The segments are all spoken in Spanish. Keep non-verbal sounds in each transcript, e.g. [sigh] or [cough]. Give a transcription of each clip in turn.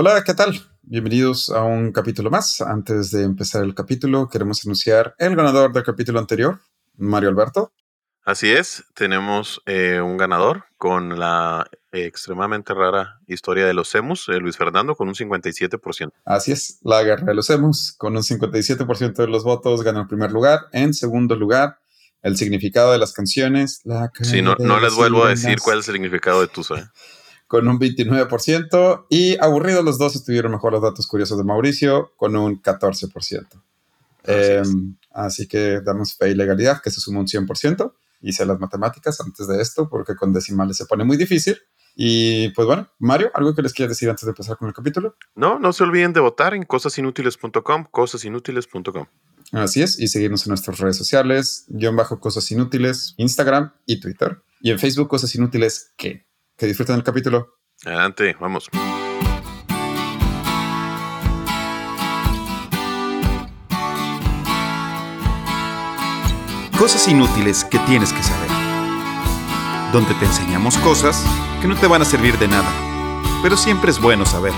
Hola, ¿qué tal? Bienvenidos a un capítulo más. Antes de empezar el capítulo, queremos anunciar el ganador del capítulo anterior, Mario Alberto. Así es, tenemos eh, un ganador con la extremadamente rara historia de los Emus, eh, Luis Fernando, con un 57%. Así es, la guerra de los Emus, con un 57% de los votos, gana el primer lugar. En segundo lugar, el significado de las canciones. La sí, no, no les vuelvo a decir cuál es el significado de Tusa. Con un 29%. Y aburridos los dos estuvieron mejor los datos curiosos de Mauricio, con un 14%. Em, así que damos fe y legalidad, que se suma un 100%. Hice las matemáticas antes de esto, porque con decimales se pone muy difícil. Y pues bueno, Mario, ¿algo que les quieras decir antes de empezar con el capítulo? No, no se olviden de votar en cosasinútiles.com, cosasinútiles.com. Así es, y seguirnos en nuestras redes sociales, guion bajo Cosas Inútiles, Instagram y Twitter. Y en Facebook, Cosas Inútiles, ¿qué? Que disfruten el capítulo. Adelante, vamos. Cosas inútiles que tienes que saber. Donde te enseñamos cosas que no te van a servir de nada, pero siempre es bueno saber.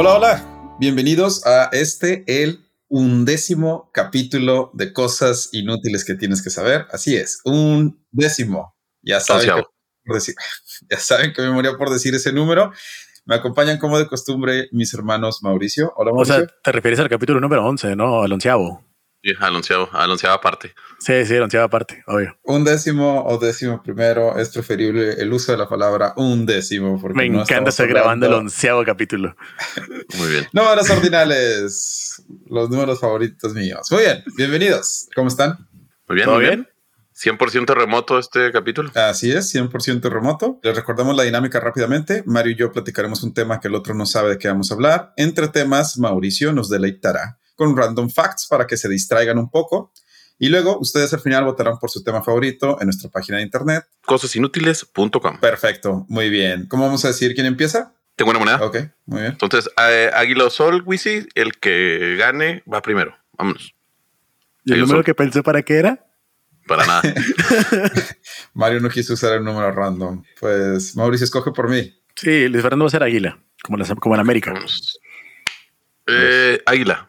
Hola, hola. Bienvenidos a este, el undécimo capítulo de cosas inútiles que tienes que saber. Así es, un décimo. Ya saben, que, por decir, [laughs] ya saben que me moría por decir ese número. Me acompañan como de costumbre mis hermanos Mauricio. Hola, Mauricio. O sea, te refieres al capítulo número 11, ¿no? Al onceavo. Sí, anunciado, anunciado aparte. Sí, sí, anunciado aparte, obvio. Un décimo o décimo primero es preferible el uso de la palabra un décimo. Porque Me encanta estar grabando el onceavo capítulo. [laughs] Muy bien. números ordinales, los números favoritos míos. Muy bien, bienvenidos. ¿Cómo están? Muy bien, muy bien. 100% remoto este capítulo. Así es, 100% remoto. Les recordamos la dinámica rápidamente. Mario y yo platicaremos un tema que el otro no sabe de qué vamos a hablar. Entre temas, Mauricio nos deleitará con random facts para que se distraigan un poco. Y luego ustedes al final votarán por su tema favorito en nuestra página de internet. Cosasinútiles.com. Perfecto, muy bien. ¿Cómo vamos a decir quién empieza? Tengo una moneda. Ok, muy bien. Entonces, eh, Águila Sol, Wisi, el que gane va primero. Vámonos. ¿Y el número que pensé para qué era? Para nada. [laughs] Mario no quiso usar el número random. Pues Mauricio escoge por mí. Sí, Luis Fernando va a ser Águila, como, como en América. Eh, águila.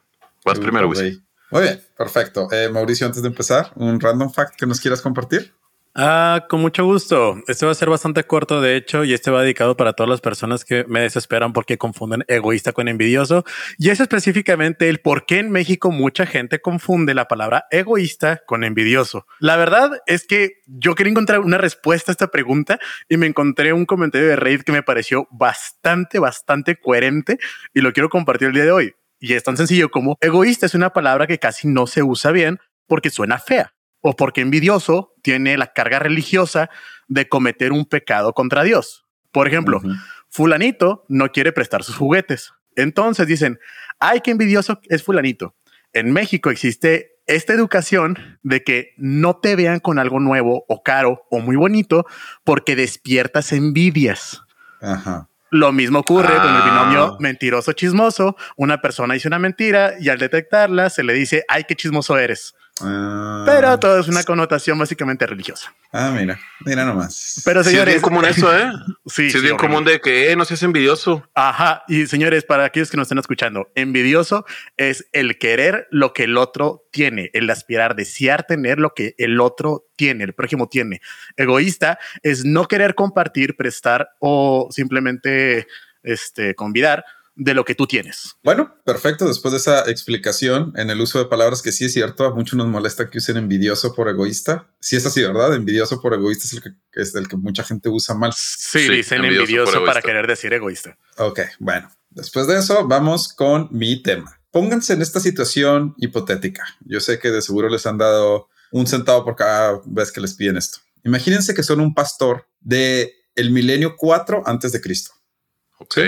Vas primero, Muy bien, perfecto. Eh, Mauricio, antes de empezar, un random fact que nos quieras compartir. Ah, con mucho gusto. Este va a ser bastante corto, de hecho, y este va dedicado para todas las personas que me desesperan porque confunden egoísta con envidioso. Y es específicamente el por qué en México mucha gente confunde la palabra egoísta con envidioso. La verdad es que yo quería encontrar una respuesta a esta pregunta y me encontré un comentario de Reid que me pareció bastante, bastante coherente y lo quiero compartir el día de hoy. Y es tan sencillo como egoísta es una palabra que casi no se usa bien porque suena fea o porque envidioso tiene la carga religiosa de cometer un pecado contra Dios. Por ejemplo, fulanito no quiere prestar sus juguetes. Entonces dicen, ay, qué envidioso es fulanito. En México existe esta educación de que no te vean con algo nuevo o caro o muy bonito porque despiertas envidias. Ajá. Lo mismo ocurre con el binomio ah. mentiroso chismoso. Una persona dice una mentira y al detectarla se le dice, ay, qué chismoso eres. Ah. Pero todo es una connotación básicamente religiosa. Ah, mira, mira nomás. Pero señores. Sí, es bien común eso, ¿eh? [laughs] sí. es bien común de que eh, no seas envidioso. Ajá. Y señores, para aquellos que nos estén escuchando, envidioso es el querer lo que el otro tiene, el aspirar, desear tener lo que el otro tiene, el prójimo tiene. Egoísta es no querer compartir, prestar o simplemente este, convidar de lo que tú tienes. Bueno, perfecto. Después de esa explicación en el uso de palabras que sí es cierto, a muchos nos molesta que usen envidioso por egoísta. Sí es así, ¿verdad? Envidioso por egoísta es el que, es el que mucha gente usa mal. Sí, dicen envidioso, para querer decir egoísta. Ok, bueno. Después de eso, vamos con mi tema. Pónganse en esta situación hipotética. Yo sé que de seguro les han dado un centavo por cada vez que les piden esto. Imagínense que son un pastor de el milenio 4 antes de Cristo. Ok.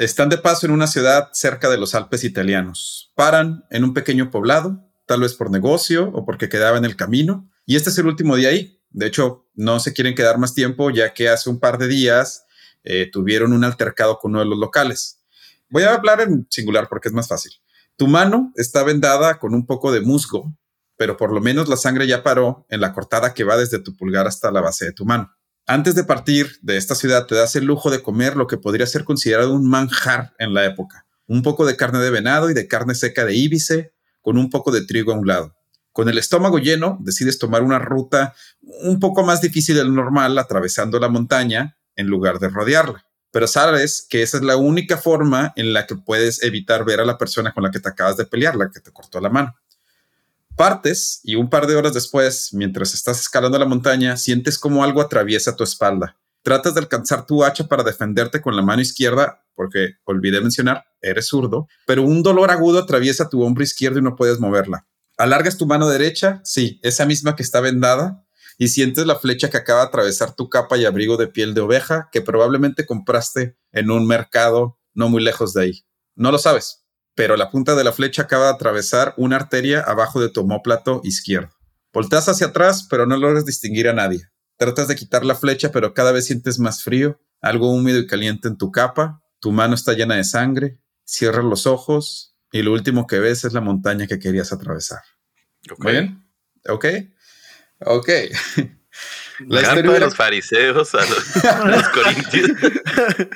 Están de paso en una ciudad cerca de los Alpes italianos. Paran en un pequeño poblado, tal vez por negocio o porque quedaba en el camino. Y este es el último día ahí. De hecho, no se quieren quedar más tiempo ya que hace un par de días eh, tuvieron un altercado con uno de los locales. Voy a hablar en singular porque es más fácil. Tu mano está vendada con un poco de musgo, pero por lo menos la sangre ya paró en la cortada que va desde tu pulgar hasta la base de tu mano. Antes de partir de esta ciudad, te das el lujo de comer lo que podría ser considerado un manjar en la época. Un poco de carne de venado y de carne seca de íbice, con un poco de trigo a un lado. Con el estómago lleno, decides tomar una ruta un poco más difícil del normal, atravesando la montaña en lugar de rodearla. Pero sabes que esa es la única forma en la que puedes evitar ver a la persona con la que te acabas de pelear, la que te cortó la mano. Partes y un par de horas después, mientras estás escalando la montaña, sientes como algo atraviesa tu espalda. Tratas de alcanzar tu hacha para defenderte con la mano izquierda, porque olvidé mencionar, eres zurdo, pero un dolor agudo atraviesa tu hombro izquierdo y no puedes moverla. Alargas tu mano derecha, sí, esa misma que está vendada, y sientes la flecha que acaba de atravesar tu capa y abrigo de piel de oveja que probablemente compraste en un mercado no muy lejos de ahí. No lo sabes, pero la punta de la flecha acaba de atravesar una arteria abajo de tu homóplato izquierdo. Volteas hacia atrás, pero no logras distinguir a nadie. Tratas de quitar la flecha, pero cada vez sientes más frío, algo húmedo y caliente en tu capa, tu mano está llena de sangre, cierras los ojos y lo último que ves es la montaña que querías atravesar. ¿Bien? ¿Ok? Ok. [laughs] La historia de los fariseos a los, [laughs] corintios.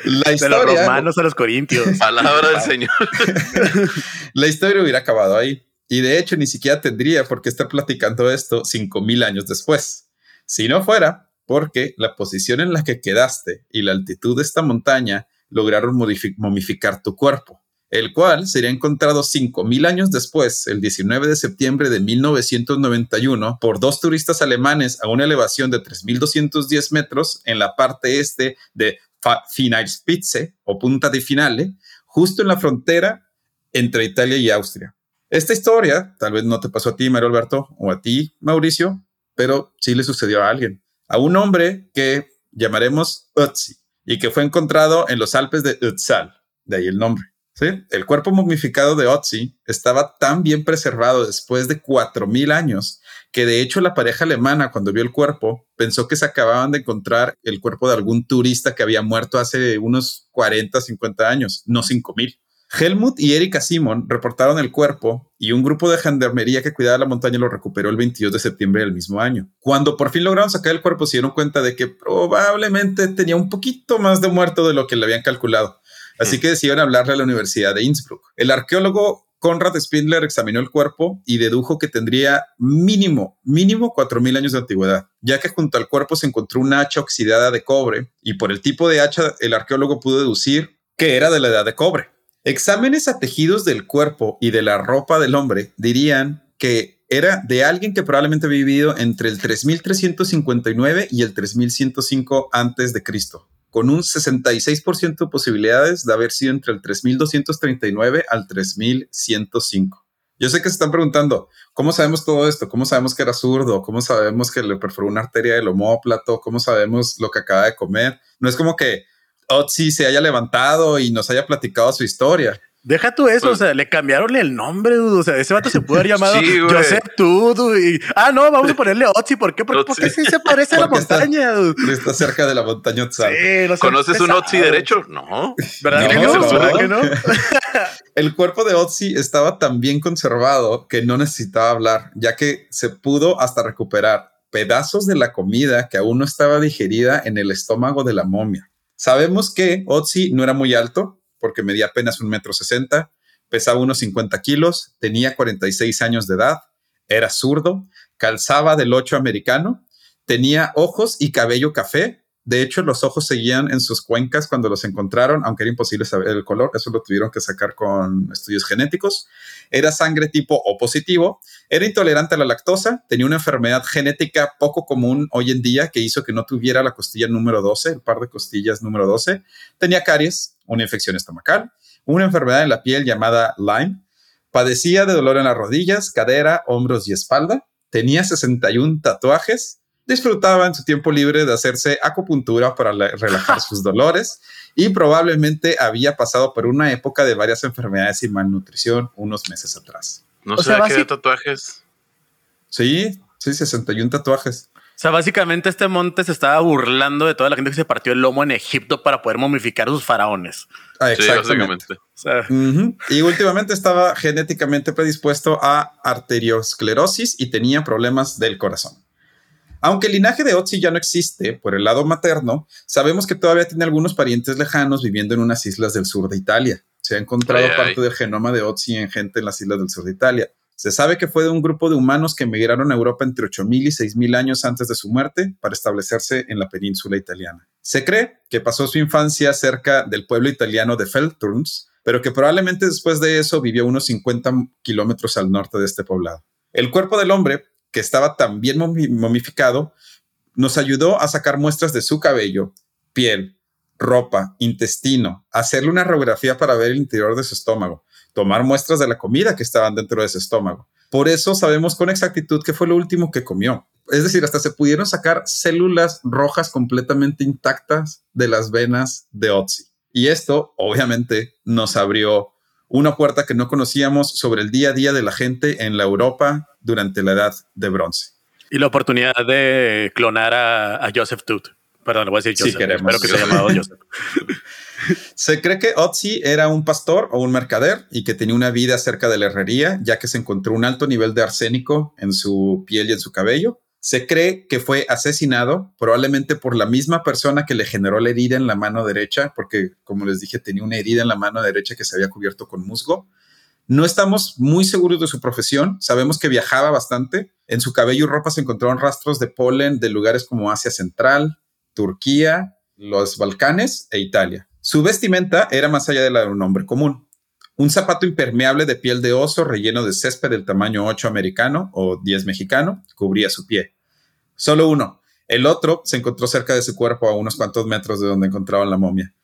La historia, de los romanos a los corintios. Palabra del Señor. [laughs] La historia hubiera acabado ahí. Y de hecho, ni siquiera tendría por qué estar platicando esto cinco mil años después. Si no fuera porque la posición en la que quedaste y la altitud de esta montaña lograron momificar tu cuerpo el cual sería encontrado 5.000 años después, el 19 de septiembre de 1991, por dos turistas alemanes a una elevación de 3.210 metros en la parte este de Finalspitze o Punta di Finale, justo en la frontera entre Italia y Austria. Esta historia tal vez no te pasó a ti, Mario Alberto, o a ti, Mauricio, pero sí le sucedió a alguien, a un hombre que llamaremos Ötzi y que fue encontrado en los Alpes de Ötzal, de ahí el nombre. ¿Sí? El cuerpo momificado de Otzi estaba tan bien preservado después de 4.000 años que de hecho la pareja alemana cuando vio el cuerpo pensó que se acababan de encontrar el cuerpo de algún turista que había muerto hace unos 40, 50 años, no 5.000. Helmut y Erika Simon reportaron el cuerpo y un grupo de gendarmería que cuidaba la montaña lo recuperó el 22 de septiembre del mismo año. Cuando por fin lograron sacar el cuerpo, se dieron cuenta de que probablemente tenía un poquito más de muerto de lo que le habían calculado. Así que decidieron hablarle a la Universidad de Innsbruck. El arqueólogo Conrad Spindler examinó el cuerpo y dedujo que tendría mínimo, mínimo 4.000 años de antigüedad, ya que junto al cuerpo se encontró una hacha oxidada de cobre y por el tipo de hacha el arqueólogo pudo deducir que era de la edad de cobre. Exámenes a tejidos del cuerpo y de la ropa del hombre dirían que era de alguien que probablemente había vivido entre el 3359 y el 3105 antes de Cristo con un 66% de posibilidades de haber sido entre el 3239 al 3105. Yo sé que se están preguntando, ¿cómo sabemos todo esto? ¿Cómo sabemos que era zurdo? ¿Cómo sabemos que le perforó una arteria del homóplato? ¿Cómo sabemos lo que acaba de comer? No es como que Otzi se haya levantado y nos haya platicado su historia. Deja tú eso, o pues sea, le cambiaron el nombre, dude. o sea, ese vato se pudo haber [laughs] llamado sí, Joseph tú, y, ah, no, vamos a ponerle Otzi, ¿por qué? ¿Por, qué sí se parece a la montaña, dude? Está cerca de la montaña Otzal. Sí, ¿Conoces un Otzi derecho? No. ¿Verdad, no, que, no? ¿verdad que no? [laughs] el cuerpo de Otzi estaba tan bien conservado que no necesitaba hablar, ya que se pudo hasta recuperar pedazos de la comida que aún no estaba digerida en el estómago de la momia. Sabemos que Otzi no era muy alto, porque medía apenas un metro sesenta, pesaba unos 50 kilos, tenía 46 años de edad, era zurdo, calzaba del 8 americano, tenía ojos y cabello café. De hecho, los ojos seguían en sus cuencas cuando los encontraron, aunque era imposible saber el color, eso lo tuvieron que sacar con estudios genéticos. Era sangre tipo O positivo, era intolerante a la lactosa, tenía una enfermedad genética poco común hoy en día que hizo que no tuviera la costilla número 12, el par de costillas número 12, tenía caries, una infección estomacal, una enfermedad en la piel llamada Lyme, padecía de dolor en las rodillas, cadera, hombros y espalda, tenía 61 tatuajes, disfrutaba en su tiempo libre de hacerse acupuntura para relajar [laughs] sus dolores y probablemente había pasado por una época de varias enfermedades y malnutrición unos meses atrás. ¿No sé qué de tatuajes? Sí, sí, 61 tatuajes. O sea, básicamente este monte se estaba burlando de toda la gente que se partió el lomo en Egipto para poder momificar a sus faraones. Ah, exactamente. Y últimamente estaba genéticamente predispuesto a arteriosclerosis y tenía problemas del corazón. Aunque el linaje de Otzi ya no existe por el lado materno, sabemos que todavía tiene algunos parientes lejanos viviendo en unas islas del sur de Italia. Se ha encontrado parte del genoma de Otzi en gente en las islas del sur de Italia. Se sabe que fue de un grupo de humanos que emigraron a Europa entre 8.000 y 6.000 años antes de su muerte para establecerse en la península italiana. Se cree que pasó su infancia cerca del pueblo italiano de Feldturms, pero que probablemente después de eso vivió unos 50 kilómetros al norte de este poblado. El cuerpo del hombre que estaba tan bien momificado, nos ayudó a sacar muestras de su cabello, piel, ropa, intestino, hacerle una radiografía para ver el interior de su estómago, tomar muestras de la comida que estaban dentro de ese estómago. Por eso sabemos con exactitud qué fue lo último que comió. Es decir, hasta se pudieron sacar células rojas completamente intactas de las venas de Otzi. Y esto, obviamente, nos abrió una puerta que no conocíamos sobre el día a día de la gente en la Europa durante la edad de bronce. Y la oportunidad de clonar a, Joseph Tooth. Perdón, voy a decir Joseph. Espero que se haya llamado Joseph. [laughs] se cree que Otzi era un pastor o un mercader y que tenía una vida cerca de la herrería, ya que se encontró un alto nivel de arsénico en su piel y en su cabello. Se cree que fue asesinado probablemente por la misma persona que le generó la herida en la mano derecha, porque como les dije, tenía una herida en la mano derecha que se había cubierto con musgo. No estamos muy seguros de su profesión, sabemos que viajaba bastante. En su cabello y ropa se encontraron rastros de polen de lugares como Asia Central, Turquía, los Balcanes e Italia. Su vestimenta era más allá de la de un hombre común. Un zapato impermeable de piel de oso relleno de césped del tamaño 8 americano o 10 mexicano cubría su pie. Solo uno. El otro se encontró cerca de su cuerpo a unos cuantos metros de donde encontraban la momia.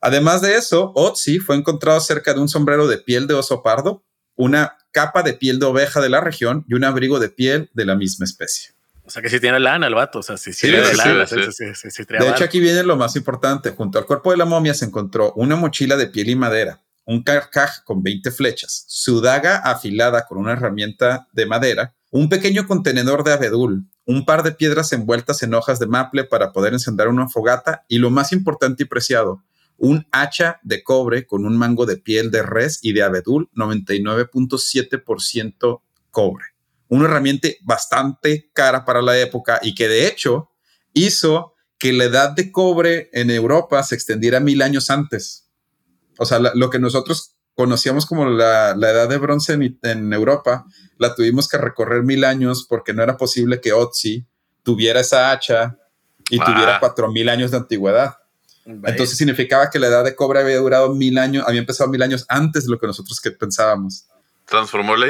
Además de eso, Otzi fue encontrado cerca de un sombrero de piel de oso pardo, una capa de piel de oveja de la región y un abrigo de piel de la misma especie. O sea que si tiene lana el vato, o sea, si tiene lana. de hecho, aquí viene lo más importante. Junto al cuerpo de la momia se encontró una mochila de piel y madera, un carcaj con 20 flechas, su daga afilada con una herramienta de madera, un pequeño contenedor de abedul, un par de piedras envueltas en hojas de maple para poder encender una fogata y lo más importante y preciado, un hacha de cobre con un mango de piel de res y de abedul 99.7% cobre. Una herramienta bastante cara para la época y que de hecho hizo que la edad de cobre en Europa se extendiera mil años antes o sea, lo que nosotros conocíamos como la, edad de bronce en, Europa, la tuvimos que recorrer mil años porque no era posible que Otzi tuviera esa hacha y tuviera cuatro mil años de antigüedad. Entonces significaba que la edad de cobre había durado mil años, había empezado mil años antes de lo que nosotros que pensábamos. Transformó la,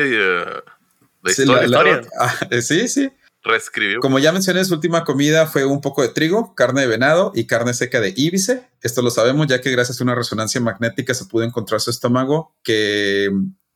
historia. Ah, sí, sí. Reescribió. Como ya mencioné, su última comida fue un poco de trigo, carne de venado y carne seca de íbice. Esto lo sabemos ya que gracias a una resonancia magnética se pudo encontrar su estómago que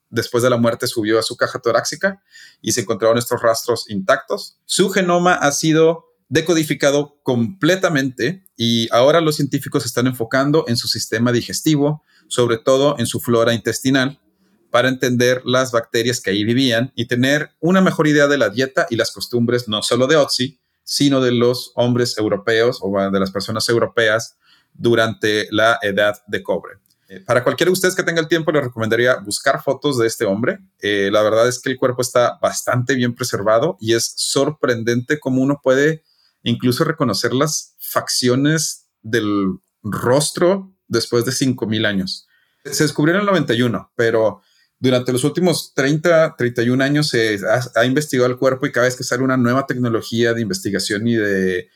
después de la muerte subió a su caja torácica y se encontraron estos rastros intactos. Su genoma ha sido decodificado completamente y ahora los científicos están enfocando en su sistema digestivo, sobre todo en su flora intestinal, para entender las bacterias que ahí vivían y tener una mejor idea de la dieta y las costumbres no solo de Otzi, sino de los hombres europeos o de las personas europeas durante la edad de cobre. Eh, para cualquiera de ustedes que tenga el tiempo, les recomendaría buscar fotos de este hombre. Eh, la verdad es que el cuerpo está bastante bien preservado y es sorprendente cómo uno puede incluso reconocer las facciones del rostro después de 5.000 años. Se descubrió en el 91, pero durante los últimos 30, 31 años se ha, investigado el cuerpo y cada vez que sale una nueva tecnología de investigación y de, eh,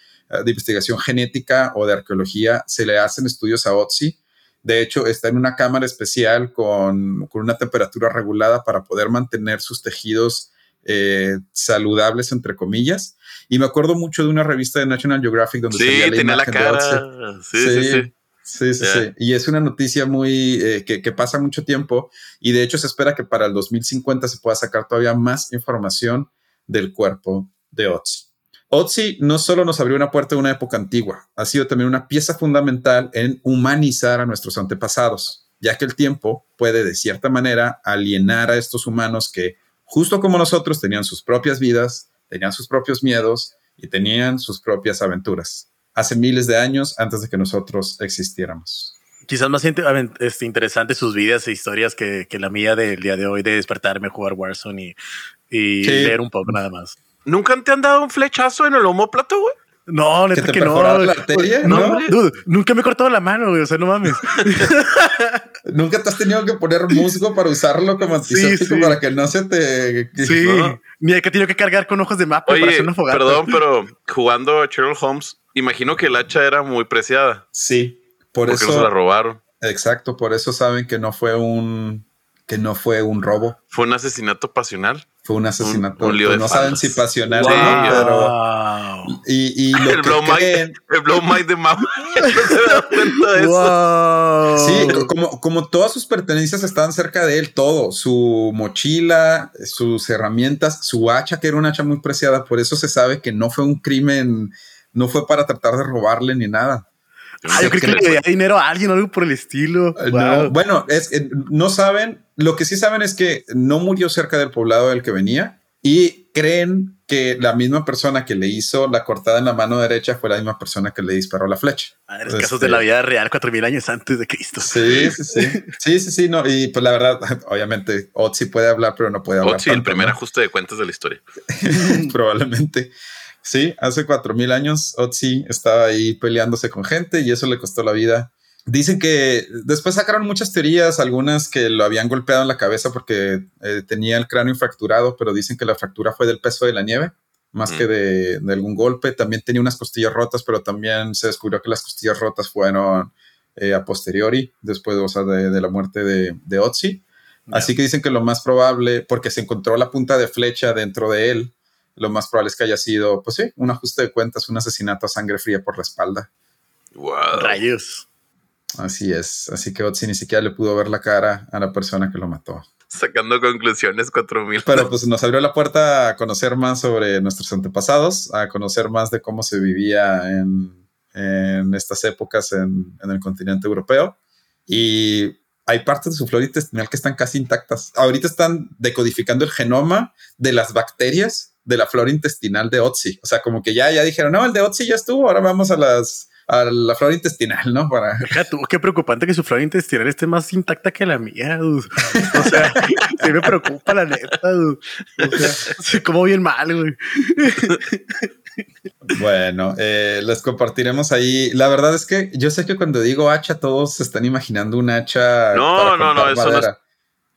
de, investigación genética o de arqueología, se le hacen estudios a Otzi. De hecho, está en una cámara especial con, con una temperatura regulada para poder mantener sus tejidos eh, saludables, entre comillas. Y me acuerdo mucho de una revista de National Geographic donde sí, la tenía la cara. sí, sí. sí. Sí, sí, sí. Y es una noticia muy eh, que, que, pasa mucho tiempo y de hecho se espera que para el 2050 se pueda sacar todavía más información del cuerpo de Otzi. Otzi no solo nos abrió una puerta de una época antigua, ha sido también una pieza fundamental en humanizar a nuestros antepasados, ya que el tiempo puede de cierta manera alienar a estos humanos que, justo como nosotros, tenían sus propias vidas, tenían sus propios miedos y tenían sus propias aventuras. Hace miles de años antes de que nosotros existiéramos. Quizás más este, interesante sus vidas e historias que, que, la mía del día de hoy de despertarme, jugar Warzone y, y leer un poco nada más. ¿Nunca te han dado un flechazo en el homóplato, güey? No, neta que no. La arteria? No, no. nunca me he cortado la mano, güey. O sea, no mames. [laughs] nunca te has tenido que poner musgo para usarlo como antiséptico para que no se te. Sí. [laughs] Ni hay que tener que cargar con ojos de mapa para hacer una fogata. Perdón, pero jugando a Sherlock Holmes, imagino que el hacha era muy preciada. Sí. Por eso. no se la robaron. Exacto. Por eso saben que no fue un. que no fue un robo. Fue un asesinato pasional. Fue un asesinato. Pues no saben si pasional o no, pero. Y, y [laughs] lo el, blow creen, el blow mind de Mau. [laughs] Sí, como, como todas sus pertenencias estaban cerca de él, todo. Su mochila, sus herramientas, su hacha, que era una hacha muy preciada. Por eso se sabe que no fue un crimen, no fue para tratar de robarle ni nada. Ah, yo creo que, le debía dinero a alguien o algo por el estilo. No, bueno, es, no saben lo que sí saben es que no murió cerca del poblado del que venía y creen que la misma persona que le hizo la cortada en la mano derecha fue la misma persona que le disparó la flecha. Ah, en casos de la este vida real, cuatro mil años antes de Cristo. Sí, sí, sí. sí, sí, sí. No, y pues la verdad, [laughs] obviamente, Otzi puede hablar, pero no puede hablar. Otzi, el primer ajuste de cuentas de la historia. [laughs] Probablemente. Sí, hace cuatro mil años Otzi estaba ahí peleándose con gente y eso le costó la vida Dicen que después sacaron muchas teorías, algunas que lo habían golpeado en la cabeza porque eh, tenía el cráneo fracturado, pero dicen que la fractura fue del peso de la nieve, más que de, algún golpe. También tenía unas costillas rotas, pero también se descubrió que las costillas rotas fueron eh, a posteriori, después de, la muerte de, de Otzi. Así que dicen que lo más probable, porque se encontró la punta de flecha dentro de él, lo más probable es que haya sido, pues sí, un ajuste de cuentas, un asesinato a sangre fría por la espalda. Wow. Rayos. Así es. Así que Otzi ni siquiera le pudo ver la cara a la persona que lo mató. Sacando conclusiones 4000. Pero pues nos abrió la puerta a conocer más sobre nuestros antepasados, a conocer más de cómo se vivía en, estas épocas en, el continente europeo. Y hay partes de su flora intestinal que están casi intactas. Ahorita están decodificando el genoma de las bacterias de la flora intestinal de Otzi. O sea, como que ya, ya dijeron, no, el de Otzi ya estuvo, ahora vamos a las a la flora intestinal, ¿no? Para... [laughs] tú, qué preocupante que su flora intestinal esté más intacta que la mía. O sea, [laughs] sí me preocupa la neta. O sea, como bien mal, güey. Bueno, eh, les compartiremos ahí. La verdad es que yo sé que cuando digo hacha, todos se están imaginando un hacha. No, no, no, eso no, es,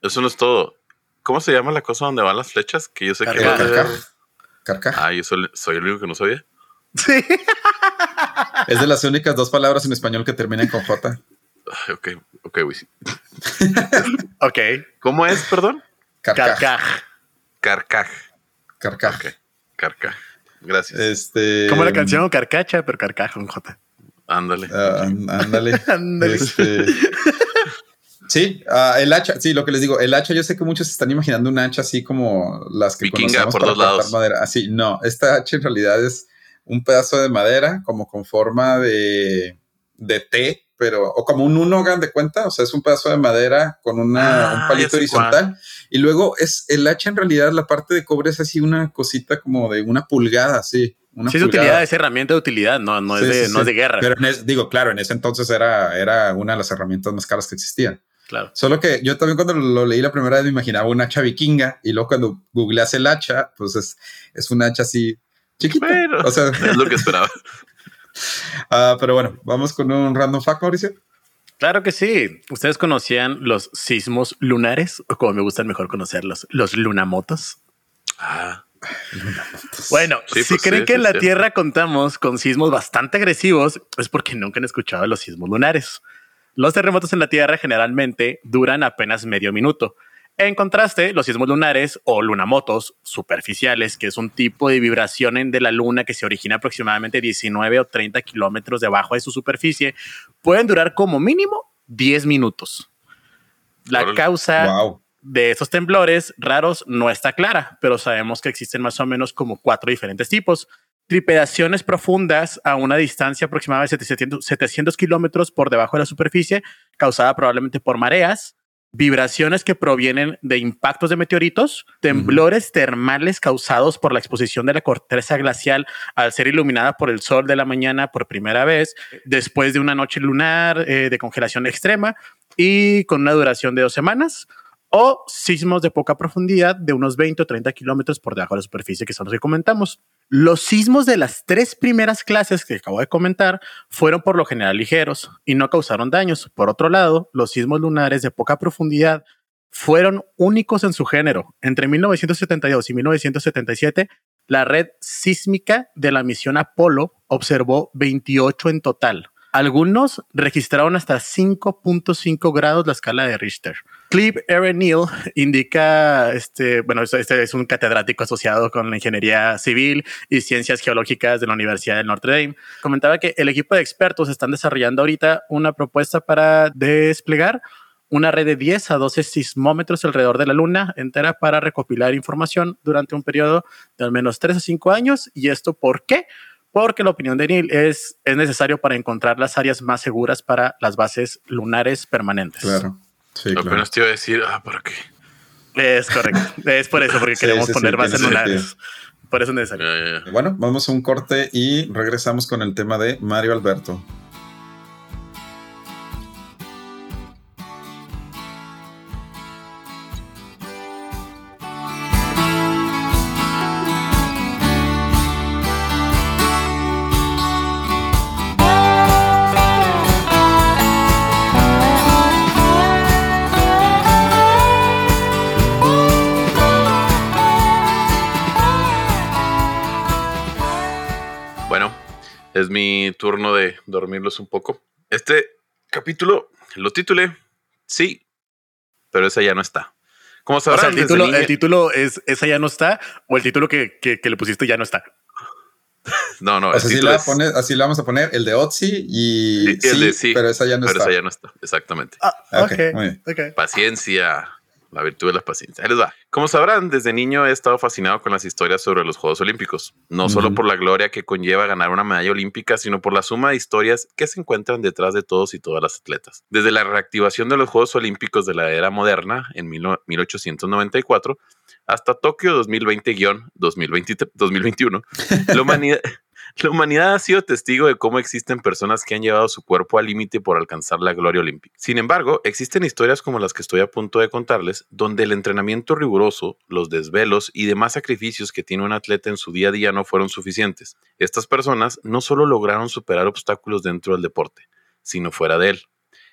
eso no es todo. ¿Cómo se llama la cosa donde van las flechas? Que yo sé que. Carcaj. Ah, yo soy, soy el único que no sabía. Sí. [laughs] Es de las únicas dos palabras en español que terminan con J. Ok, ok, [laughs] ok. ¿Cómo es, perdón? Carcaj. Carcaj. Carcaj. Carcaj. Gracias. Este. Como la canción Carcacha, pero Carcaj con J. Ándale. Ah, ándale. [laughs] ándale. Este, sí, uh, el hacha, sí, lo que les digo, el hacha, yo sé que muchos están imaginando un hacha así como las que Vikinga conocemos por para dos lados. madera. Así, no, esta hacha en realidad es un pedazo de madera como con forma de, de T, pero, o como un uno, de cuenta, o sea, es un pedazo de madera con una, un ah, palito horizontal. Y luego es el hacha en realidad, la parte de cobre es así una cosita como de una pulgada, sí. Una sí, es utilidad, es herramienta de utilidad, no, no, es, de, no es de guerra. Pero digo, claro, en ese entonces era, era una de las herramientas más caras que existían. Claro. Solo que yo también cuando lo leí la primera vez me imaginaba un hacha vikinga y luego cuando googleas el hacha, pues es, es un hacha así chiquito. o sea, es lo que esperaba. [laughs] Ah, pero bueno, vamos con un random fact, Mauricio. Claro que sí. ¿Ustedes conocían los sismos lunares? O como me gustan mejor conocerlos, los lunamotos. Ah. Bueno, si pues creen que en la Tierra contamos con sismos bastante agresivos, es porque nunca han escuchado los sismos lunares. Los terremotos en la Tierra generalmente duran apenas medio minuto, en contraste, los sismos lunares o lunamotos superficiales, que es un tipo de vibración de la luna que se origina aproximadamente 19 o 30 kilómetros debajo de su superficie, pueden durar como mínimo 10 minutos. La causa de esos temblores raros no está clara, pero sabemos que existen más o menos como cuatro diferentes tipos. Tripedaciones profundas a una distancia aproximadamente de 700, 700 kilómetros por debajo de la superficie, causada probablemente por mareas vibraciones que provienen de impactos de meteoritos, temblores termales causados por la exposición de la corteza glacial al ser iluminada por el sol de la mañana por primera vez, después de una noche lunar eh, de congelación extrema y con una duración de dos semanas, o sismos de poca profundidad de unos 20 o 30 kilómetros por debajo de la superficie, que son los que comentamos. Los sismos de las tres primeras clases que acabo de comentar fueron por lo general ligeros y no causaron daños. Por otro lado, los sismos lunares de poca profundidad fueron únicos en su género. Entre 1972 y 1977, la red sísmica de la misión Apolo observó 28 en total. Algunos registraron hasta 5.5 grados la escala de Richter. Cliff Aaron Neal indica, este, bueno, este es un catedrático asociado con la ingeniería civil y ciencias geológicas de la Universidad de Notre Dame. Comentaba que el equipo de expertos están desarrollando ahorita una propuesta para desplegar una red de 10 a 12 sismómetros alrededor de la Luna entera para recopilar información durante un periodo de al menos 3 a 5 años. ¿Y esto por qué? Porque la opinión de Neil es, es necesario para encontrar las áreas más seguras para las bases lunares permanentes. Claro. Sí, Lo claro. te iba a decir, ah, ¿para qué? Es correcto. es por eso, porque Sí, queremos sí, poner bases tiene lunares. Por eso es necesario. Bueno, vamos a un corte y regresamos con el tema de Mario Alberto. Es mi turno de dormirlos un poco. Este capítulo lo titulé Sí, pero esa ya no está. Como O sea, sabrán, el título, niño- el título es Esa ya no está, o el título que, que, que le pusiste ya no está. [laughs] no, no, O el sea, así la, es- pone- así la vamos a poner, el de Otzi y, Sí, el de sí, pero esa ya no pero está. esa ya no está, exactamente. Ah, muy bien. ok. Paciencia, la virtud de la paciencia. Ahí les va. Como sabrán, desde niño he estado fascinado con las historias sobre los Juegos Olímpicos, no solo por la gloria que conlleva ganar una medalla olímpica, sino por la suma de historias que se encuentran detrás de todos y todas las atletas. Desde la reactivación de los Juegos Olímpicos de la era moderna en 1894 hasta Tokio 2020-2021, la [laughs] humanidad, la humanidad ha sido testigo de cómo existen personas que han llevado su cuerpo al límite por alcanzar la gloria olímpica. Sin embargo, existen historias como las que estoy a punto de contarles, donde el entrenamiento riguroso, los desvelos y demás sacrificios que tiene un atleta en su día a día no fueron suficientes. Estas personas no solo lograron superar obstáculos dentro del deporte, sino fuera de él.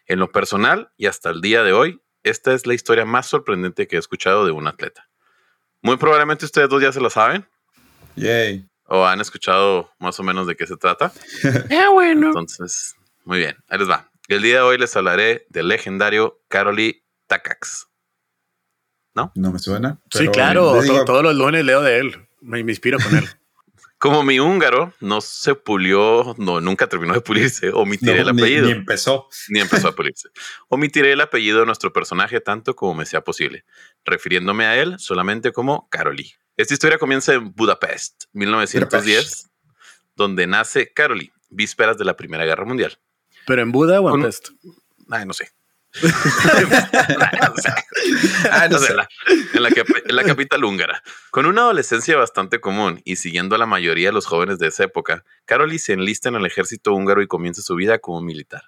En lo personal y hasta el día de hoy, esta es la historia más sorprendente que he escuchado de un atleta. Muy probablemente ustedes dos ya se lo saben Yay. O han escuchado más o menos de qué se trata. Ah, [laughs] bueno. Entonces, muy bien, ahí les va. El día de hoy les hablaré del legendario Karoli Takacs. No me suena. Sí, claro. digo- to- todos los lunes leo de él. Me, me inspiro con él. [laughs] Como mi húngaro no se pulió, no, nunca terminó de pulirse, omitiré no, el ni- apellido. Ni, empezó. ni empezó a pulirse. [laughs] Omitiré el apellido de nuestro personaje tanto como me sea posible, refiriéndome a él solamente como Karoli. Esta historia comienza en Budapest, 1910, donde nace Karoli, vísperas de la Primera Guerra Mundial. Pero en Buda o en Pest. Ay, no sé. [laughs] no sé. Ah, no No sé, sé. la- en, la, en la capital húngara. Con una adolescencia bastante común y siguiendo a la mayoría de los jóvenes de esa época, Karoli se enlista en el ejército húngaro y comienza su vida como militar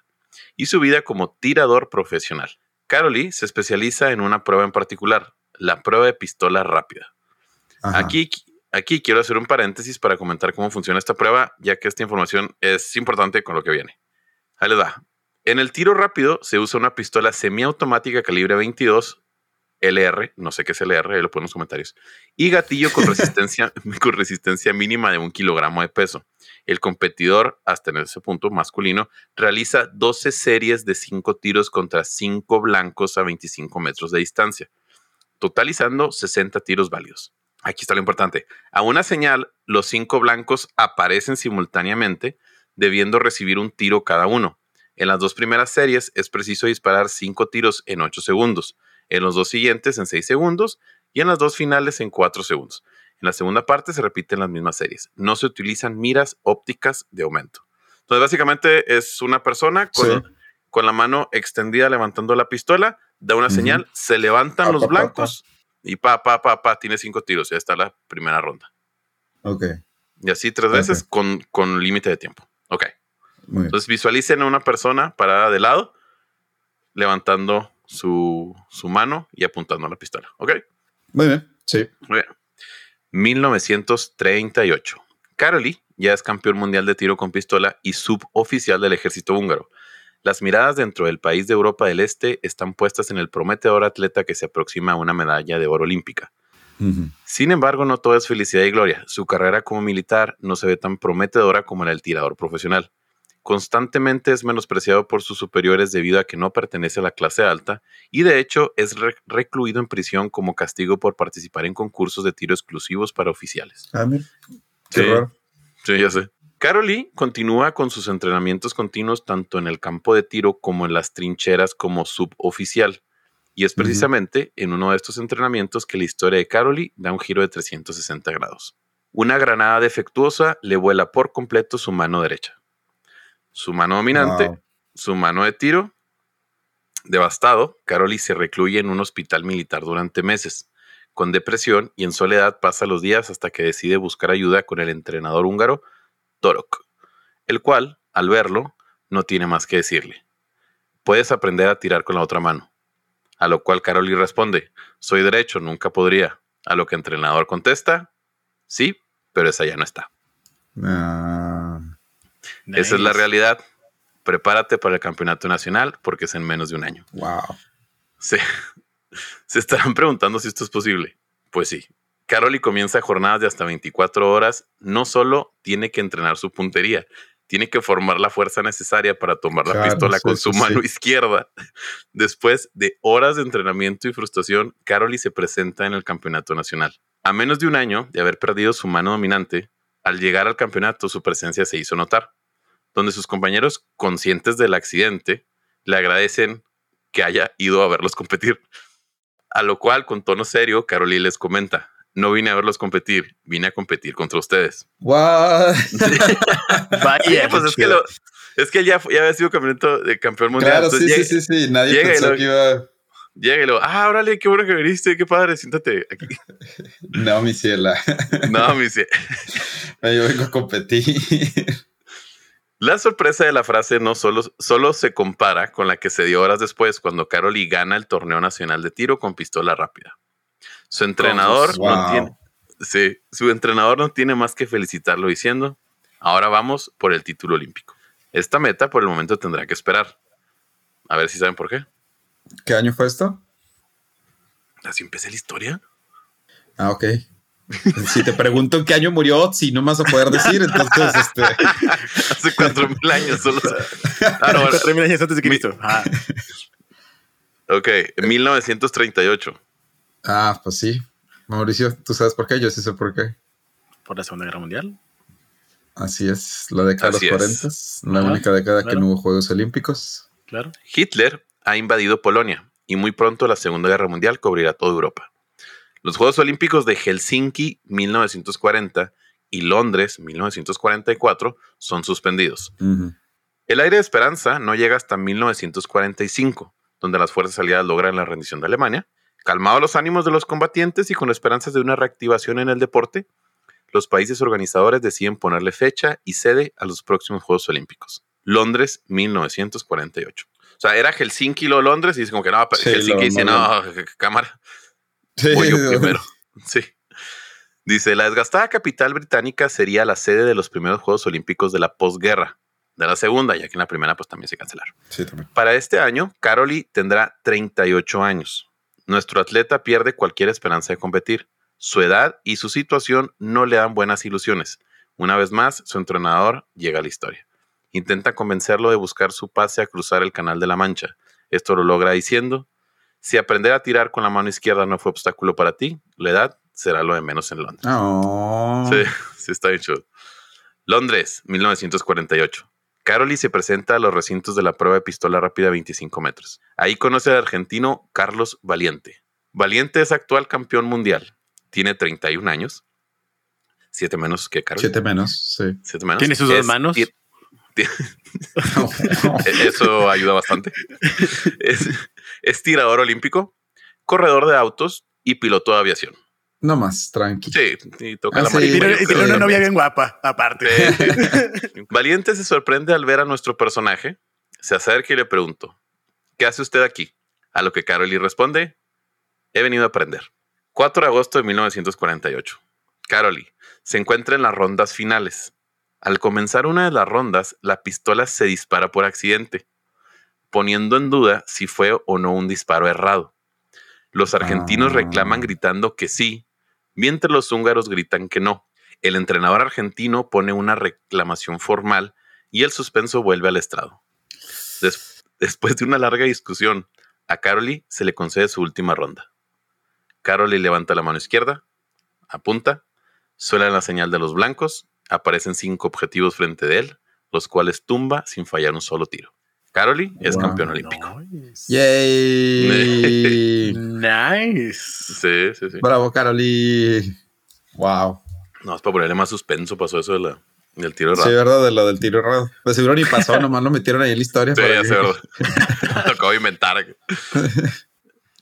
y su vida como tirador profesional. Karoli se especializa en una prueba en particular, la prueba de pistola rápida. Ajá. Aquí, aquí quiero hacer un paréntesis para comentar cómo funciona esta prueba, ya que esta información es importante con lo que viene. Ahí les va. En el tiro rápido se usa una pistola semiautomática calibre 22 LR, no sé qué es LR, ahí lo ponen en los comentarios, y gatillo con [laughs] resistencia, con resistencia mínima de un kilogramo de peso. El competidor, hasta en ese punto masculino, realiza 12 series de 5 tiros contra 5 blancos a 25 metros de distancia, totalizando 60 tiros válidos. Aquí está lo importante. A una señal, los 5 blancos aparecen simultáneamente, debiendo recibir un tiro cada uno. En las dos primeras series es preciso disparar 5 tiros en 8 segundos en los dos siguientes en 6 segundos y en las dos finales en 4 segundos. En la segunda parte se repiten las mismas series. No se utilizan miras ópticas de aumento. Entonces, básicamente es una persona con, Sí. con la mano extendida levantando la pistola, da una señal, se levantan Pa, los pa, pa, blancos y pa, pa, pa, pa, tiene cinco tiros. Ya está la primera ronda. Ok, Y así tres Ok. veces con, con límite de tiempo. Ok. muy bien. Entonces visualicen a una persona parada de lado, levantando su, su mano y apuntando a la pistola. Ok. Muy bien, sí. Muy bien. 1938. Karoli ya es campeón mundial de tiro con pistola y suboficial del ejército húngaro. Las miradas dentro del país de Europa del Este están puestas en el prometedor atleta que se aproxima a una medalla de oro olímpica. Sin embargo, no todo es felicidad y gloria. Su carrera como militar no se ve tan prometedora como la del tirador profesional. Constantemente es menospreciado por sus superiores debido a que no pertenece a la clase alta y de hecho es re- recluido en prisión como castigo por participar en concursos de tiro exclusivos para oficiales. Ah, mira. Qué Sí. raro. Sí, ya sé. Caroli continúa con sus entrenamientos continuos tanto en el campo de tiro como en las trincheras como suboficial. Y es precisamente en uno de estos entrenamientos que la historia de Caroli da un giro de 360 grados. Una granada defectuosa le vuela por completo su mano derecha. Su mano dominante, Wow. su mano de tiro. Devastado, Caroli se recluye en un hospital militar durante meses. Con depresión y en soledad pasa los días hasta que decide buscar ayuda con el entrenador húngaro Torok, el cual, al verlo, no tiene más que decirle. Puedes aprender a tirar con la otra mano. A lo cual Caroli responde, soy derecho, nunca podría. A lo que el entrenador contesta, sí, pero esa ya no está. Ah, Esa es la realidad. Prepárate para el campeonato nacional porque es en menos de un año. wow. Se, [laughs] se estarán preguntando si esto es posible. Pues sí. Caroli comienza jornadas de hasta 24 horas. No solo tiene que entrenar su puntería, tiene que formar la fuerza necesaria para tomar la pistola sí, con su sí. mano izquierda. Después de horas de entrenamiento y frustración, Caroli se presenta en el campeonato nacional. A menos de un año de haber perdido su mano dominante, al llegar al campeonato su presencia se hizo notar, donde sus compañeros conscientes del accidente le agradecen que haya ido a verlos competir. A lo cual, con tono serio, Caroli les comenta, no vine a verlos competir, vine a competir contra ustedes. What? [laughs] Vaya, pues es que, lo- es que él ya, había sido campeonato de campeón mundial. Claro, sí, entonces sí, llega, sí, sí. Nadie llega pensó lo- que iba. llega y lo, ah, órale, qué bueno que viniste, qué padre, siéntate aquí. [laughs] No, mi ciela. [laughs] No, me dice. Yo vengo a competir. La sorpresa de la frase no solo, solo se compara con la que se dio horas después cuando Caroli gana el torneo nacional de tiro con pistola rápida. Su entrenador Wow. no tiene, sí, su entrenador no tiene más que felicitarlo diciendo, ahora vamos por el título olímpico. Esta meta por el momento tendrá que esperar. A ver si saben por qué. ¿Qué año fue esto? Así empecé la historia. Ah, ok. [laughs] Si te pregunto en qué año murió, si no me vas a poder decir, entonces, este. [laughs] Hace cuatro mil años solo. [laughs] Ah, no, bueno, Cuatro mil años antes de Cristo. Ah, ok, en 1938. Ah, pues sí. Mauricio, ¿tú sabes por qué? Yo sí sé por qué. por la Segunda Guerra Mundial. Así es, la década Así de los es. 40, la Ajá, única década que no hubo Juegos Olímpicos. Claro. Hitler ha invadido Polonia y muy pronto la Segunda Guerra Mundial cubrirá toda Europa. Los Juegos Olímpicos de Helsinki 1940 y Londres 1944 son suspendidos. El aire de esperanza no llega hasta 1945, donde las fuerzas aliadas logran la rendición de Alemania. Calmados los ánimos de los combatientes y con esperanzas de una reactivación en el deporte, los países organizadores deciden ponerle fecha y sede a los próximos Juegos Olímpicos. Londres 1948. O sea, era Helsinki luego Londres y dice como que no, Sí, Helsinki lo- dice, no, no, cámara, Sí, voy yo primero. Sí. Dice, la desgastada capital británica sería la sede de los primeros Juegos Olímpicos de la posguerra, de la segunda, ya que en la primera pues también se cancelaron. Sí, también. Para este año, Caroli tendrá 38 años. Nuestro atleta pierde cualquier esperanza de competir. Su edad y su situación no le dan buenas ilusiones. Una vez más, su entrenador llega a la historia. Intenta convencerlo de buscar su pase a cruzar el Canal de la Mancha. Esto lo logra diciendo, si aprender a tirar con la mano izquierda no fue obstáculo para ti, la edad será lo de menos en Londres. Oh. Sí, [laughs] sí está bien chulo. Londres, 1948. Caroli se presenta a los recintos de la prueba de pistola rápida 25 metros. Ahí conoce al argentino Carlos Valiente. Valiente es actual campeón mundial. Tiene 31 años. Siete menos que Caroli. Siete menos, sí. Siete menos. ¿Tiene sus dos Es- manos? ti- [laughs] Eso ayuda bastante. Es, es tirador olímpico, corredor de autos y piloto de aviación. No más, tranqui. Sí, y toca Ah, la sí, Tiene, y tiene una novia bien guapa, aparte. Sí. [laughs] Valiente se sorprende al ver a nuestro personaje, se acerca y le pregunto, ¿qué hace usted aquí? A lo que Caroli responde, he venido a aprender. 4 de agosto de 1948. Caroli se encuentra en las rondas finales. Al comenzar una de las rondas, la pistola se dispara por accidente, poniendo en duda si fue o no un disparo errado. Los argentinos Ah. reclaman gritando que sí, mientras los húngaros gritan que no. El entrenador argentino pone una reclamación formal y el suspenso vuelve al estrado. Des- después de una larga discusión, a Caroli se le concede su última ronda. Caroli levanta la mano izquierda, apunta, suena la señal de los blancos, aparecen cinco objetivos frente de él, los cuales tumba sin fallar un solo tiro. Caroli es Wow. campeón olímpico. Nice. Yay. [laughs] Nice. Sí, sí, sí. Bravo, Caroli. Wow. No, es para ponerle más suspenso, pasó eso de la- del tiro Sí, raro. verdad, de lo del tiro errado. De seguro ni pasó, [laughs] nomás lo metieron ahí en la historia. Sí, ya que- sé, ¿verdad? [laughs] Me Acabo de inventar.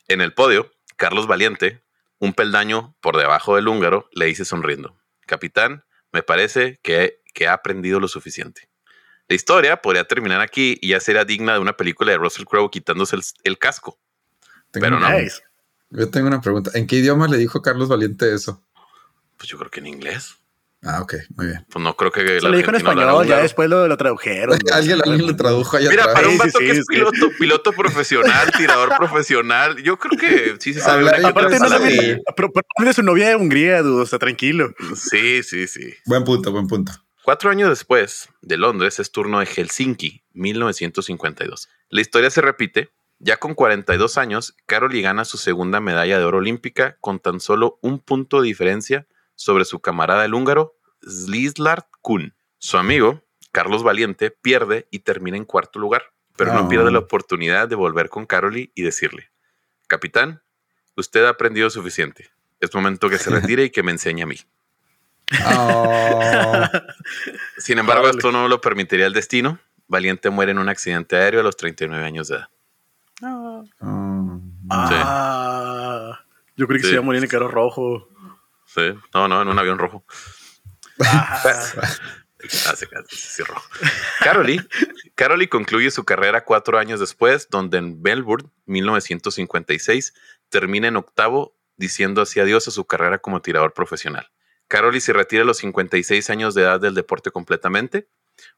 en el podio, Carlos Valiente, un peldaño por debajo del húngaro, le dice sonriendo: Capitán, me parece que, que ha aprendido lo suficiente. La historia podría terminar aquí y ya sería digna de una película de Russell Crowe quitándose el, el casco. Tengo pero una- no. Yo tengo una pregunta. ¿En qué idioma le dijo Carlos Valiente eso? Pues yo creo que en inglés. Ah, ok, muy bien. Pues no creo que. Se el lo dijo en español, ya después lo, lo tradujeron. [laughs] güey. Alguien, alguien lo tradujo allá Mira, atrás. para un Sí, sí, vato que sí, es piloto, piloto profesional, tirador profesional, yo creo que sí se sabe. Una Aparte, no sabe, pero, pero su novia de Hungría, dudo, está tranquilo. Sí, sí, sí. Buen punto, buen punto. Cuatro años después de Londres es turno de Helsinki, 1952. La historia se repite. Ya con 42 años, Caroli gana su segunda medalla de oro olímpica con tan solo un punto de diferencia sobre su camarada el húngaro Slislard Kun. Su amigo, Carlos Valiente, pierde y termina en cuarto lugar, pero no Oh. pierde la oportunidad de volver con Caroli y decirle, Capitán, usted ha aprendido suficiente. Es momento que se [laughs] retire y que me enseñe a mí. Oh, Sin embargo, esto no lo permitiría el destino. Valiente muere en un accidente aéreo a los 39 años de edad. oh. Ah, yo creí que Sí. se iba a morir en el carro rojo. Sí. No, no, en un avión rojo. Ah, [laughs] Hace sí, rojo. Caroli, Caroli concluye su carrera cuatro años después, donde en Melbourne, 1956, termina en octavo, diciendo así adiós a su carrera como tirador profesional. Caroli se retira a los 56 años de edad del deporte completamente,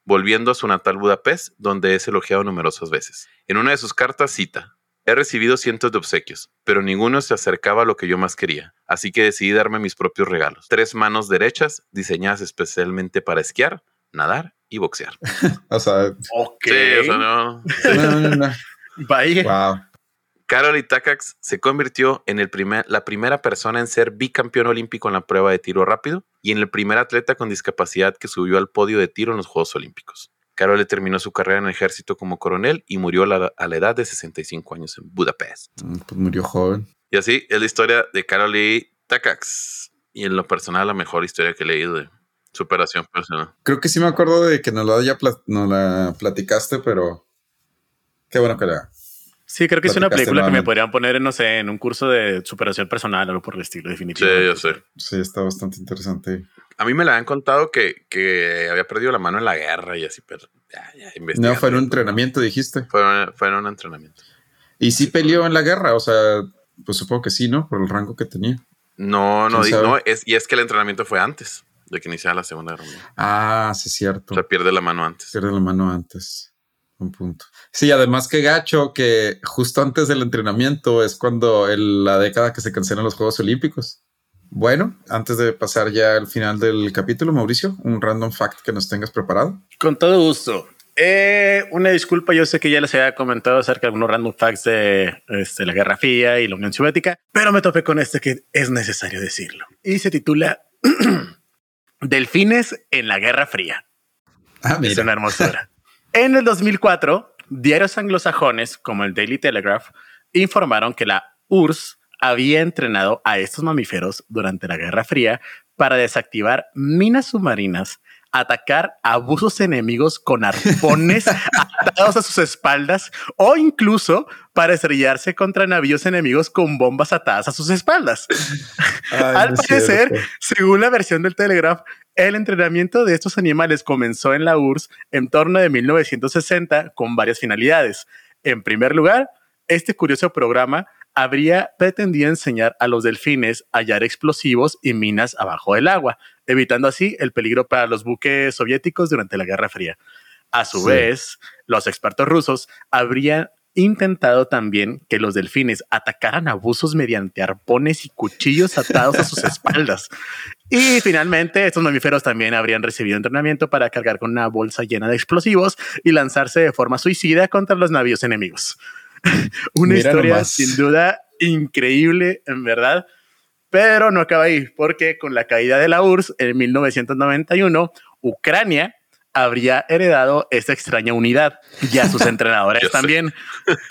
volviendo a su natal Budapest, donde es elogiado numerosas veces. En una de sus cartas cita, He recibido cientos de obsequios, pero ninguno se acercaba a lo que yo más quería, así que decidí darme mis propios regalos. Tres manos derechas, diseñadas especialmente para esquiar, nadar y boxear. [laughs] O sea, ok. Sí, o sea, no. no, no, no. Vaya. Wow. Carol Takacs se convirtió en el primer, la primera persona en ser bicampeón olímpico en la prueba de tiro rápido y en el primer atleta con discapacidad que subió al podio de tiro en los Juegos Olímpicos. Carol terminó su carrera en el ejército como coronel y murió a la, a la edad de 65 años en Budapest. Mm, Pues murió joven. Y así es la historia de Carol Takacs. Y en lo personal, la mejor historia que he leído de superación personal. Creo que sí me acuerdo de que nos la, ya nos la platicaste, pero qué bueno que la. Sí, creo que es una película que me podrían poner, en, no sé, en un curso de superación personal o algo por el estilo, Sí, definitivamente. yo sé. Sí, está bastante interesante. A mí me la han contado que, que había perdido la mano en la guerra y así, pero ya, ya No, fue en un entrenamiento, dijiste. Fue, fue en un entrenamiento. Y sí peleó en la guerra, o sea, pues supongo que sí, ¿no? Por el rango que tenía. No, no, no es, y es que el entrenamiento fue antes de que iniciara la Segunda Guerra Mundial. Ah, sí, cierto. O sea, pierde la mano antes. Pierde la mano antes. Un punto. Sí, además que gacho que justo antes del entrenamiento es cuando el- la década que se cancelan los Juegos Olímpicos. Bueno, antes de pasar ya al final del capítulo, Mauricio, un random fact que nos tengas preparado. Con todo gusto. Eh, una disculpa, yo sé que ya les había comentado acerca de algunos random facts de este, la Guerra Fría y la Unión Soviética, pero me topé con este que es necesario decirlo. Y se titula [clears throat] Delfines en la Guerra Fría. Ah, Es una hermosura. [laughs] en el 2004, diarios anglosajones como el Daily Telegraph informaron que la URSS había entrenado a estos mamíferos durante la Guerra Fría para desactivar minas submarinas atacar a abusos enemigos con arpones [laughs] atados a sus espaldas o incluso para estrellarse contra navíos enemigos con bombas atadas a sus espaldas. Al parecer, según la versión del Telegraph, el entrenamiento de estos animales comenzó en la URSS en torno de 1960 con varias finalidades. En primer lugar, este curioso programa habría pretendido enseñar a los delfines a hallar explosivos y minas abajo del agua, evitando así el peligro para los buques soviéticos durante la Guerra Fría. A su vez, los expertos rusos habrían intentado también que los delfines atacaran abusos mediante arpones y cuchillos atados a sus [laughs] espaldas. Y finalmente, estos mamíferos también habrían recibido entrenamiento para cargar con una bolsa llena de explosivos y lanzarse de forma suicida contra los navíos enemigos. [laughs] Una historia sin duda increíble, en verdad. Pero no acaba ahí, porque con la caída de la URSS en 1991, Ucrania habría heredado esta extraña unidad y a sus [laughs] entrenadores también.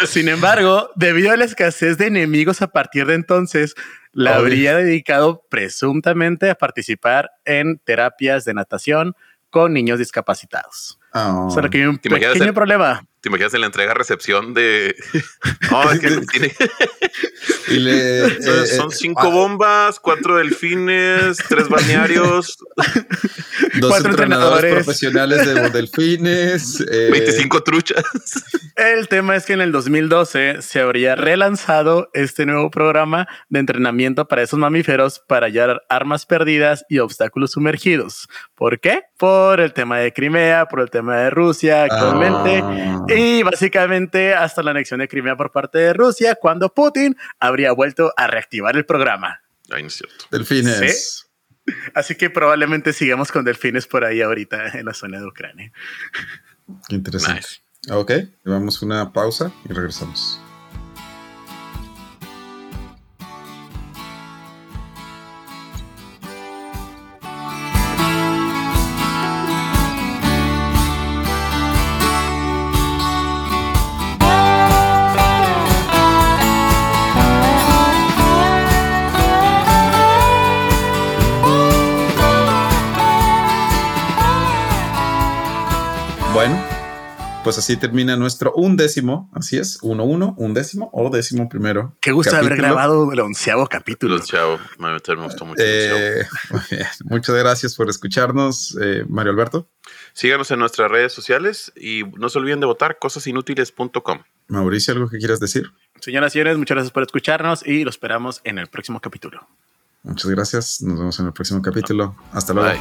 Sin embargo, debido a la escasez de enemigos a partir de entonces, la habría dedicado presuntamente a participar en terapias de natación con niños discapacitados. Oh. Solo que hay un pequeño problema. ¿Te imaginas en la entrega recepción de... No, es que tiene... Eh, son, eh, cinco ah. bombas, cuatro delfines, tres balnearios. [laughs] Dos cuatro entrenadores, profesionales de delfines. 25 [laughs] eh, truchas. El tema es que en el 2012 se habría relanzado este nuevo programa de entrenamiento para esos mamíferos para hallar armas perdidas y obstáculos sumergidos. ¿Por qué? Por el tema de Crimea, por el tema de Rusia actualmente. Ah. Y básicamente hasta la anexión de Crimea por parte de Rusia, cuando Putin habría vuelto a reactivar el programa. Ay, no es cierto. Delfines. Así que probablemente sigamos con delfines por ahí ahorita en la zona de Ucrania. Qué interesante. Ok, llevamos una pausa y regresamos. Pues así termina nuestro undécimo, así es, uno, uno, undécimo o décimo primero. Qué gusto haber grabado el onceavo capítulo. El onceavo, me gustó mucho. Eh, muchas gracias por escucharnos, eh, Mario Alberto. Síganos en nuestras redes sociales y no se olviden de votar cosasinútiles.com. Mauricio, ¿algo que quieras decir? Señoras y señores, muchas gracias por escucharnos y lo esperamos en el próximo capítulo. Muchas gracias. Nos vemos en el próximo capítulo. Hasta luego.